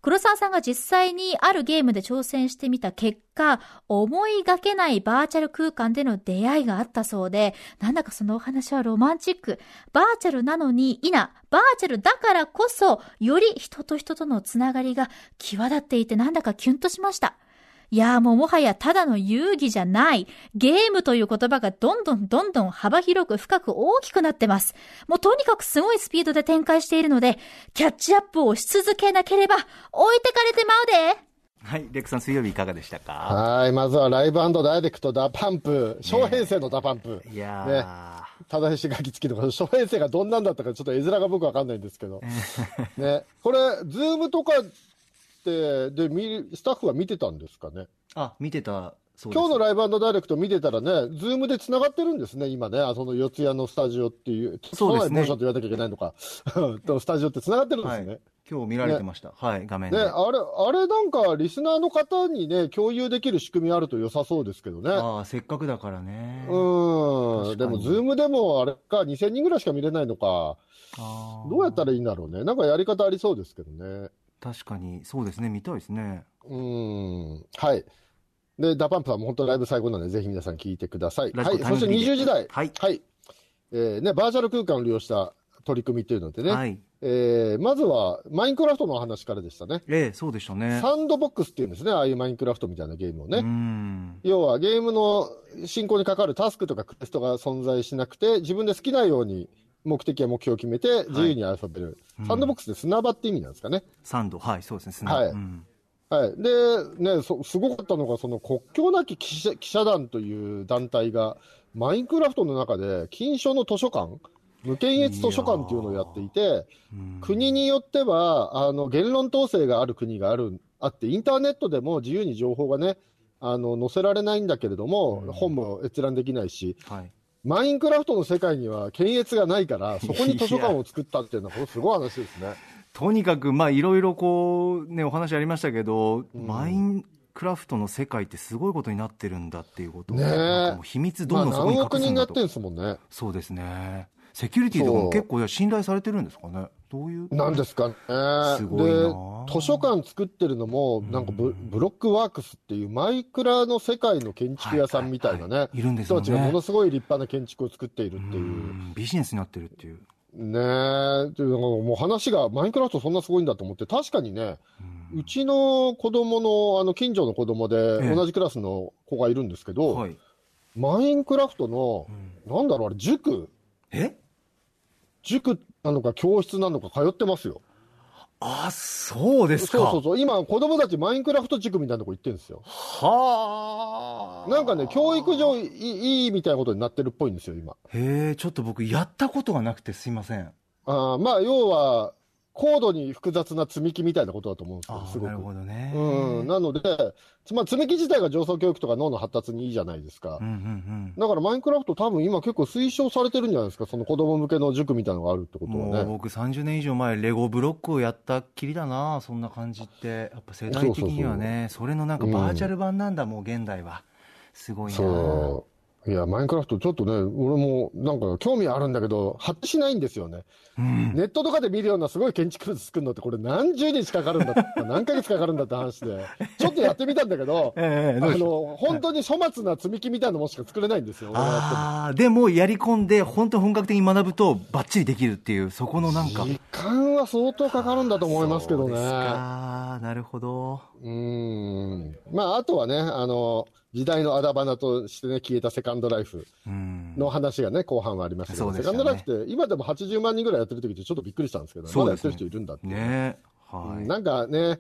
黒沢さんが実際にあるゲームで挑戦してみた結果、思いがけないバーチャル空間での出会いがあったそうで、なんだかそのお話はロマンチック。バーチャルなのに、いな、バーチャルだからこそ、より人と人とのつながりが際立っていてなんだかキュンとしました。いやーもうもはやただの遊戯じゃない。ゲームという言葉がどんどんどんどん幅広く深く大きくなってます。もうとにかくすごいスピードで展開しているので、キャッチアップをし続けなければ置いてかれてまうで。はい、レックさん水曜日いかがでしたか？はい、まずはライブダイレクト DA PUMP、小編成の DA PUMP。いやねー、但し書きつきとか、小編成がどんなんだったか、ちょっと絵面が僕わかんないんですけど。ね、これ、 Zoom とかで、スタッフは見てたんですかね？あ、見てたそう今日のライブダイレクト見てたらね、 Zoom で繋がってるんですね、今ね、あその四谷のスタジオっていう、そうですねモーションと言わなきゃいけないのか、とスタジオって繋がってるんですね。はい。今日見られてました。はい、画面で。ね、あれ、あれなんか、リスナーの方にね、共有できる仕組みあると良さそうですけどね。ああ、せっかくだからね。うん。でも、 Zoom でもあれか、2000人ぐらいしか見れないのか。あーどうやったらいいんだろうね。なんかやり方ありそうですけどね。確かに、そうですね、見たいですね。うん。はい。で、 DA PUMP さんも本当ライブ最後なんで、ぜひ皆さん聞いてください。はい。そしてタイムフリーで20時代。はいはい。えーね、バーチャル空間を利用した取り組みっていうのでね。はい。えーまずは、マインクラフトの話からでしたね。ええ、そうでしたね。サンドボックスっていうんですね。ああいうマインクラフトみたいなゲームをね。うん。要はゲームの進行にかかるタスクとかクエストが存在しなくて、自分で好きなように目的や目標を決めて自由に遊べる。サンドボックスで砂場って意味なんですかね。サンド、はい、そうですね、砂。はいうんはい。で、ね、そすごかったのが、その国境なき記者記者団という団体が、マインクラフトの中で、金賞の図書館、無検閲図書館っていうのをやっていて、うん国によっては、あの、言論統制がある国がある、あって、インターネットでも自由に情報がね、あの、載せられないんだけれども、本も閲覧できないし、はい。マインクラフトの世界には検閲がないから、そこに図書館を作ったっていうのは、これすごい話ですね。とにかく、まあ、いろいろこう、ね、お話ありましたけど、マインクラフトの世界ってすごいことになってるんだっていうことをね秘密どまあ、んどんそこに何億隠すんだと。人がやってるんですもんね。そうですね。セキュリティとかも結構信頼されてるんですかね？どういう？なんですかね。すごいでな、図書館作ってるのも、なんかブブロックワークスっていうマイクラの世界の建築屋さんみたいなね、はいはい。はいいるんです人よね。たちがものすごい立派な建築を作っているっていう。うん。ビジネスになってるっていう。ねえ、っていうのがもう話が、マインクラフトそんなすごいんだと思って、確かにね、うちの子供の、あの、近所の子供で、ええ。同じクラスの子がいるんですけど、はい。マインクラフトの、なんだろう、あれ、塾。え？塾なのか教室なのか通ってますよ。あ、そうですか。そうそうそう。今、子供たちマインクラフト塾みたいなとこ行ってるんですよ。はあ。なんかね、教育上いいいいみたいなことになってるっぽいんですよ、今。へえ、ちょっと僕やったことがなくてすいません。あーまあ、要は、高度に複雑な積み木みたいなことだと思うんですけど、あすごく。なるほどね。うん。なので、まあ、積み木自体が上層教育とか脳の発達にいいじゃないですか。うんうんだからマインクラフト多分今結構推奨されてるんじゃないですか、その子供向けの塾みたいなのがあるってこうん。とはね。もう僕30年以上前レゴブロックをやったっきりだなそんな感じってやっぱ世代的にはねそれのなんかバーチャル版なんだ、もう現代はすごいなそう。いや、マインクラフトちょっとね、俺もなんか興味あるんだけど、発展しないんですよね。うん。ネットとかで見るようなすごい建築物作るのってこれ何十日かかるんだって、何ヶ月かかるんだって話で、ちょっとやってみたんだけど、ええあの、本当に粗末な積み木みたいなものしか作れないんですよ、ああでもやり込んで本当本格的に学ぶとバッチリできるっていうそこのなんか。時間は相当かかるんだと思いますけどね。なるほどうーん。まあ、あとはね、あの、時代のあだ花としてね、消えたセカンドライフうん。の話がね、後半はありましたけど、ね。セカンドライフって、今でも80万人ぐらいやってる時ってちょっとびっくりしたんですけど、まだやってる人いるんだって。ね。はい、なんかね、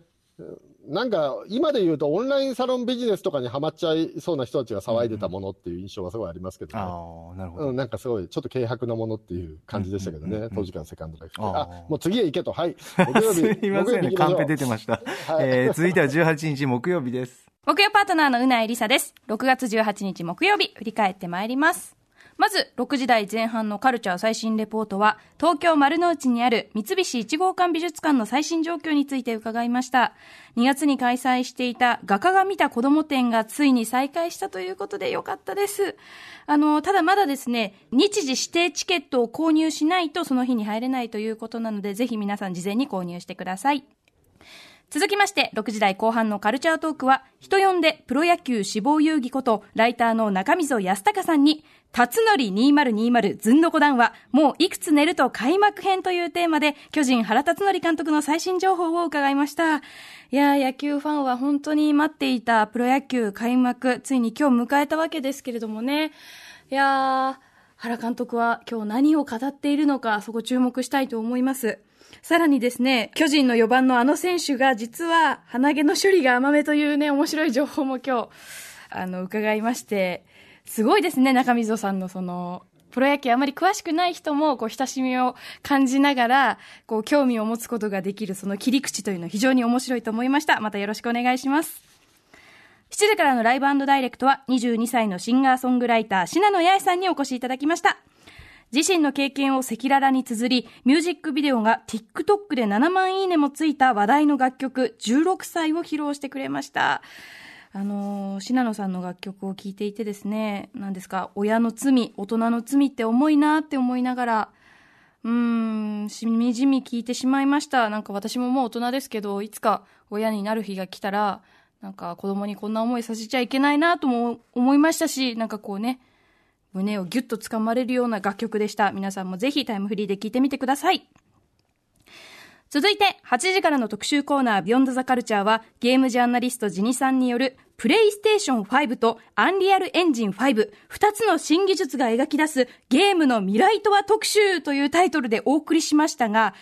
なんか今で言うとオンラインサロンビジネスとかにはまっちゃいそうな人たちが騒いでたものっていう印象がすごいありますけどね。ああなるほど、うん、なんかすごい、ちょっと軽薄なものっていう感じでしたけどね、うんうんうんうん当時からセカンドライフ。あもう次へ行けと。はい。木曜す日、いませんね、カンペ出てました。はいえー続いては18日木曜日です。木曜パートナーのうないりさです。6月18日木曜日、振り返ってまいります。まず、6時台前半のカルチャー最新レポートは、東京丸の内にある三菱一号館美術館の最新状況について伺いました。2月に開催していた画家が見た子供展がついに再開したということでよかったです。あの、ただまだですね、日時指定チケットを購入しないとその日に入れないということなので、ぜひ皆さん事前に購入してください。続きまして、6時台後半のカルチャートークは、人呼んでプロ野球志望遊戯こと、ライターの中溝康隆さんに、辰則2020ずんのこ談話、もういくつ寝ると開幕編というテーマで、巨人原辰徳監督の最新情報を伺いました。いやー、野球ファンは本当に待っていたプロ野球開幕、ついに今日迎えたわけですけれどもね。いやー、原監督は今日何を語っているのか、そこ注目したいと思います。さらにですね、巨人の4番のあの選手が実は鼻毛の処理が甘めというね、面白い情報も今日、あの、伺いまして、すごいですね、中溝さんのその、プロ野球あまり詳しくない人も、こう、親しみを感じながら、こう、興味を持つことができる、その切り口というのは非常に面白いと思いました。またよろしくお願いします。7時からのライブダイレクトは22歳のシンガーソングライター、信濃八重さんにお越しいただきました。自身の経験を赤裸々に綴り、ミュージックビデオが TikTok で7万いいねもついた話題の楽曲、16歳を披露してくれました。あの、信濃さんの楽曲を聴いていてですね、何ですか、親の罪、大人の罪って重いなって思いながら、うーん、しみじみ聞いてしまいました。なんか私ももう大人ですけど、いつか親になる日が来たら、なんか子供にこんな思いさせちゃいけないなとも思いましたし、なんかこうね、胸をギュッと掴まれるような楽曲でした。皆さんもぜひタイムフリーで聴いてみてください。続いて、8時からの特集コーナー、ビヨンドザカルチャーは、ゲームジャーナリストジニさんによる、プレイステーション5とアンリアルエンジン5、二つの新技術が描き出すゲームの未来とは特集というタイトルでお送りしましたが、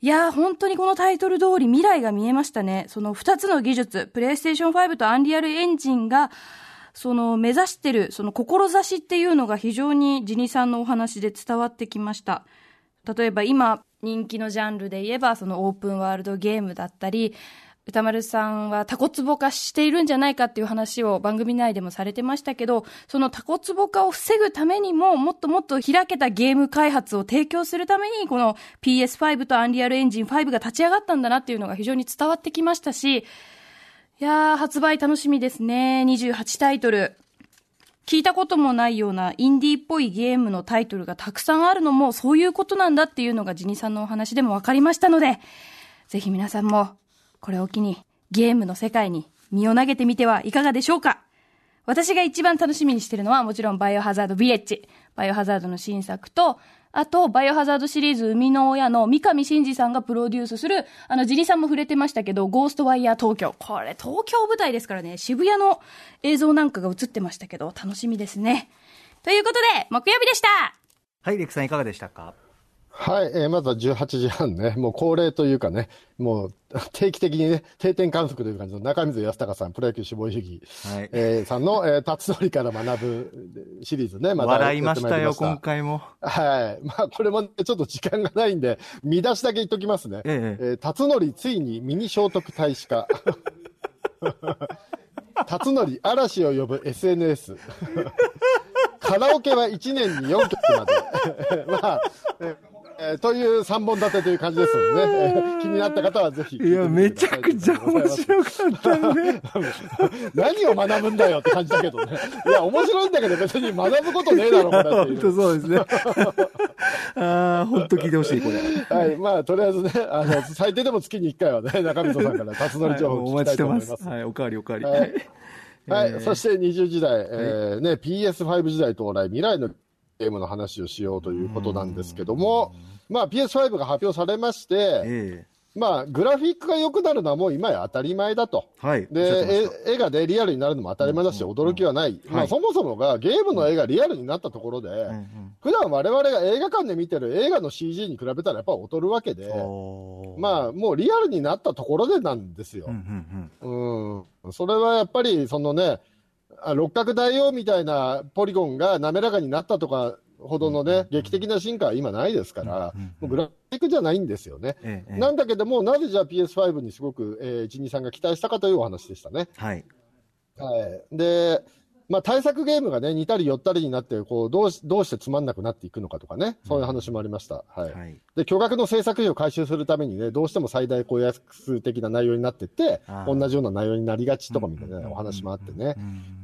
いやー、本当にこのタイトル通り未来が見えましたね。その二つの技術、プレイステーション5とアンリアルエンジンが、その目指してる、その志っていうのが非常にジニさんのお話で伝わってきました。例えば今人気のジャンルで言えばそのオープンワールドゲームだったり、歌丸さんはタコツボ化しているんじゃないかっていう話を番組内でもされてましたけど、そのタコツボ化を防ぐためにも、もっともっと開けたゲーム開発を提供するために、この PS5 とアンリアルエンジン5が立ち上がったんだなっていうのが非常に伝わってきましたし、いやー、発売楽しみですね。28タイトル。聞いたこともないようなインディーっぽいゲームのタイトルがたくさんあるのもそういうことなんだっていうのがジニさんのお話でも分かりましたので、ぜひ皆さんもこれを機にゲームの世界に身を投げてみてはいかがでしょうか。私が一番楽しみにしてるのはもちろんバイオハザードビレッジ、バイオハザードの新作と、あと、バイオハザードシリーズ生みの親の三上真司さんがプロデュースする、あの、ジリさんも触れてましたけど、ゴーストワイヤー東京。これ、東京舞台ですからね、渋谷の映像なんかが映ってましたけど、楽しみですね。ということで、木曜日でしたはい、レクさんいかがでしたか？はい、えーまずは18時半ね、もう恒例というかね、もう定期的にね、定点観測という感じの中水康隆さん、プロ野球志望遊戯、はいえーさんの、えー、辰徳から学ぶシリーズね、また笑いましたよ、今回も。はい。まあ、これもね、ちょっと時間がないんで、見出しだけ言っときますね。えええー辰徳ついにミニ聖徳太子化。辰徳嵐を呼ぶ SNS。カラオケは1年に4曲まで。まあ、えーえーという3本立てという感じですのでね、えー気になった方はぜひ聞いてみてください。白かったね。何を学ぶんだよって感じだけどね。いや、面白いんだけど別に学ぶことねえだろ、これ本当そうですね。ああ、本当聞いてほしい、これ。はい、まあ、とりあえずね、あの、最低でも月に1回はね、中溝さんから辰徳情報おを聞きたい待ちしてますす。。はい、おかわりおかわり。はいはい、えーそして20時代、えーね、PS5 時代到来、未来のゲームの話をしようということなんですけども、まあ PS5 が発表されまして、えまあグラフィックが良くなるのはもう今や当たり前だと。えはい。で、絵絵がね、リアルになるのも当たり前だし、驚きはない。まあそもそもがゲームの絵がリアルになったところで、たうん普段我々が映画館で見てる映画の CG に比べたらやっぱ劣るわけでまあもうリアルになったところでなんですよ。うんうんうん、それはやっぱり、そのね、あ六角大王みたいなポリゴンが滑らかになったとかほどのね、劇的な進化は今ないですから、うんうんもうグラフィックじゃないんですよね。ええええなんだけども、なぜじゃあ PS5 にすごく、えー、12さんが期待したかというお話でしたね。はい。はい。で、まあ、対策ゲームがね、似たり寄ったりになって、こう、どうし、どうしてつまんなくなっていくのかとかね、そういう話もありました。はい。はい。で、巨額の制作費を回収するためにね、どうしても最大公約数的な内容になってって同じような内容になりがちとかみたいなうんお話もあってね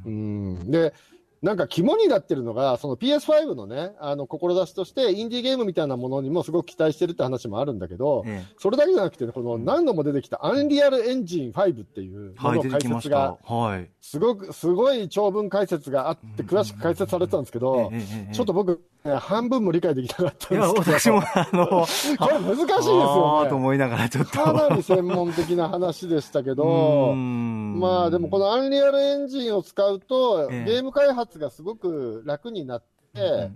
う。んうん。で、なんか肝になってるのが、その PS5 のね、あの、志として、インディーゲームみたいなものにもすごく期待してるって話もあるんだけど、えそれだけじゃなくてね、この何度も出てきたアンリアルエンジン5っていうえはい、ものの解説が、。はい。すごく、すごい長文解説があって、詳しく解説されてたんですけどえええええ、えちょっと僕、ね半分も理解できなかったんですけど。私も、あの、これ難しいですあよね。ーと思いながら、ちょっと。かなり専門的な話でしたけうど、まあでもこのアンリアルエンジンを使うと、ええゲーム開発がすごく楽になって、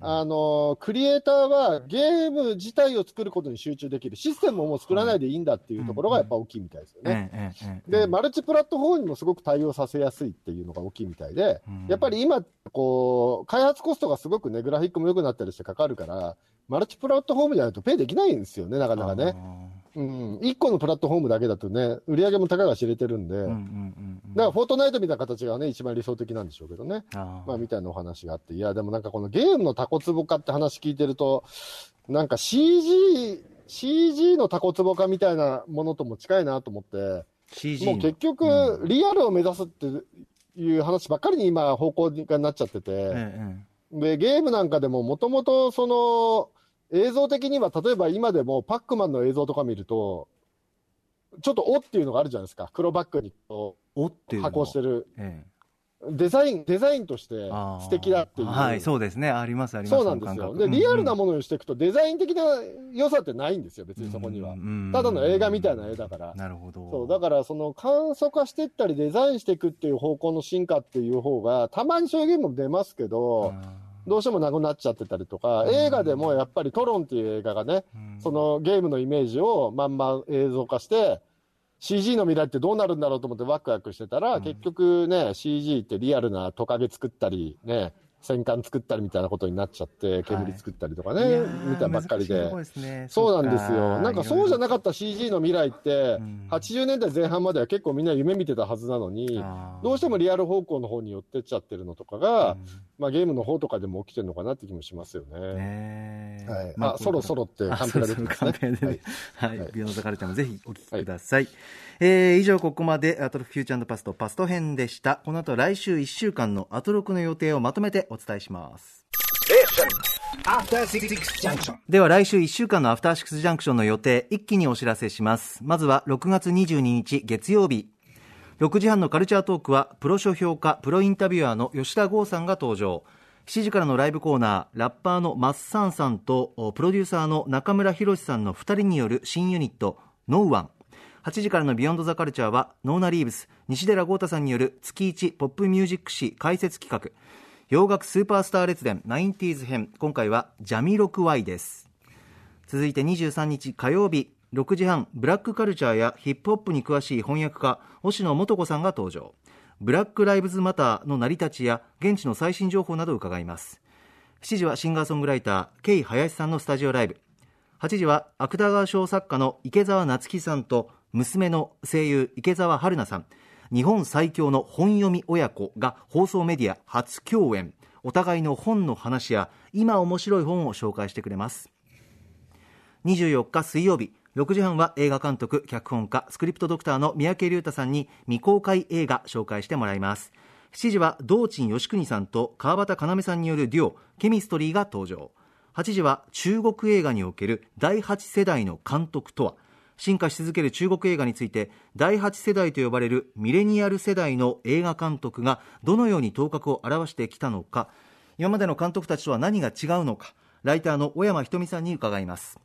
あの、クリエイターはゲーム自体を作ることに集中できる。システムをもう作らないでいいんだっていうところがやっぱ大きいみたいですよね。で、マルチプラットフォームにもすごく対応させやすいっていうのが大きいみたいで、うんやっぱり今、こう、開発コストがすごくね、グラフィックも良くなったりしてかかるから、マルチプラットフォームじゃないとペイできないんですよね、なかなかね。うん、1個のプラットフォームだけだとね、売り上げもたかが知れてるんで、うんうんうんだからフォートナイトみたいな形がね、一番理想的なんでしょうけどね。あー。まあ、みたいなお話があって、いや、でもなんかこのゲームのタコツボ化って話聞いてると、なんか CG、CG のタコツボ化みたいなものとも近いなと思って、CG もう結局、リアルを目指すっていう話ばっかりに今、方向がなっちゃってて、ええ。で、ゲームなんかでももともとその、映像的には、例えば今でもパックマンの映像とか見ると、ちょっとおっていうのがあるじゃないですか。黒バックにこおっていう加工してる。ええデザイン、デザインとして素敵だっていう。はい、そうですね。あります、あります。そうなんですよ。で、リアルなうんものにしていくと、デザイン的な良さってないんですよ、別にそこにはただの映画みたいな絵だから。なるほど。そう、だからその簡素化していったりデザインしていくっていう方向の進化っていう方が、たまにそういうゲームも出ますけど、どうしてもなくなっちゃってたりとか、映画でもやっぱりトロンっていう映画がね、うん。そのゲームのイメージをまんま映像化して、CG の未来ってどうなるんだろうと思ってワクワクしてたら、結局ね、CG ってリアルなトカゲ作ったり、ね、戦艦作ったりみたいなことになっちゃって、煙作ったりとかね、みたいばっかりで。そうなんですよ。なんかそうじゃなかかった CG の未来ってん、80年代前半までは結構みんな夢見てたはずなのに、どうしてもリアル方向の方に寄ってっちゃってるのとかが、まあゲームの方とかでも起きてるのかなって気もしますよね。はい。まあそろそろってカンペが出てますね。あそうそうカンペが出てはい。はい。ビヨンドザカルチャーもぜひお聞きください。えー以上ここまでアトロクフューチャーパストパスト編でした。この後来週1週間のアトロクの予定をまとめてお伝えします。では来週1週間のアフターシックスジャンクションの予定一気にお知らせします。まずは6月22日月曜日。6時半のカルチャートークはプロ書評家プロインタビュアーの吉田豪さんが登場。7時からのライブコーナーラッパーのマッサンさんとおプロデューサーの中村博さんの2人による新ユニットノーワン8時からのビヨンドザカルチャーはノーナリーブス西寺郷太さんによる月1ポップミュージック誌解説企画。洋楽スーパースター列伝 90s 編今回はジャミロクワイです。続いて23日火曜日6時半ブラックカルチャーやヒップホップに詳しい翻訳家押野素子さんが登場。ブラック・ライブズ・マターの成り立ちや現地の最新情報などを伺います。7時はシンガーソングライターケイ林さんのスタジオライブ。8時は芥川賞作家の池澤夏樹さんと娘の声優池澤春菜さん。日本最強の本読み親子が放送メディア初共演。お互いの本の話や今面白い本を紹介してくれます。24日水曜日6時半は映画監督脚本家スクリプトドクターの三宅龍太さんに未公開映画紹介してもらいます。7時は道珍義国さんと川端要さんによるデュオケミストリーが登場。8時は中国映画における第8世代の監督とは進化し続ける中国映画について第8世代と呼ばれるミレニアル世代の映画監督がどのように頭角を現してきたのか今までの監督たちとは何が違うのかライターの小山ひとみさんに伺います。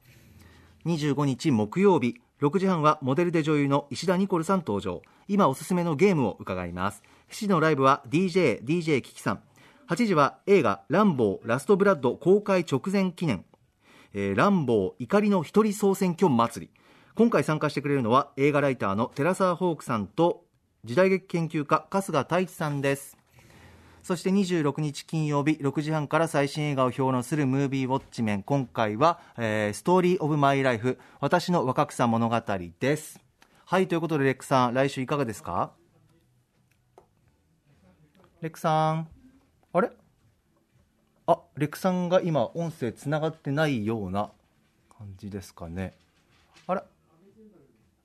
25日木曜日6時半はモデルで女優の石田ニコルさん登場。今おすすめのゲームを伺います。7時のライブは DJ DJ キキさん。8時は映画「ランボーラストブラッド」公開直前記念、えーランボー怒りの一人総選挙祭り。今回参加してくれるのは映画ライターの寺澤ホークさんと時代劇研究家春日太一さんです。そして26日金曜日6時半から最新映画を評論するムービーウォッチメン。今回は、えーストーリーオブマイライフ私の若草物語です。はいということでレックさん来週いかがですか？レックさんあれ？あレックさんが今音声つながってないような感じですかね。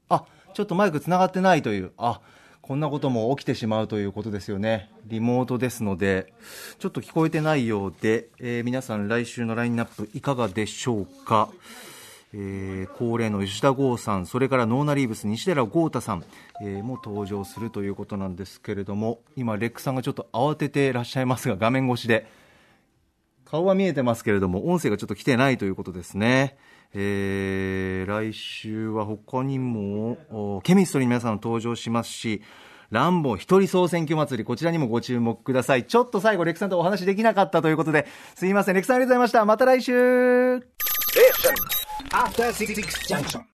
あちょっとマイクつながってないというあこんなことも起きてしまうということですよね。リモートですのでちょっと聞こえてないようで、えー皆さん来週のラインナップいかがでしょうか？えー恒例の吉田剛さん、それからノーナリーブス西寺豪太さん、えーも登場するということなんですけれども、今、レックさんがちょっと慌ててらっしゃいますが、画面越しで、顔は見えてますけれども、音声がちょっと来てないということですね。えー来週は他にも、ケミストリーの皆さん登場しますし、ランボー一人総選挙祭り、こちらにもご注目ください。ちょっと最後、レクさんとお話できなかったということで、すいません。レクさんありがとうございました。また来週え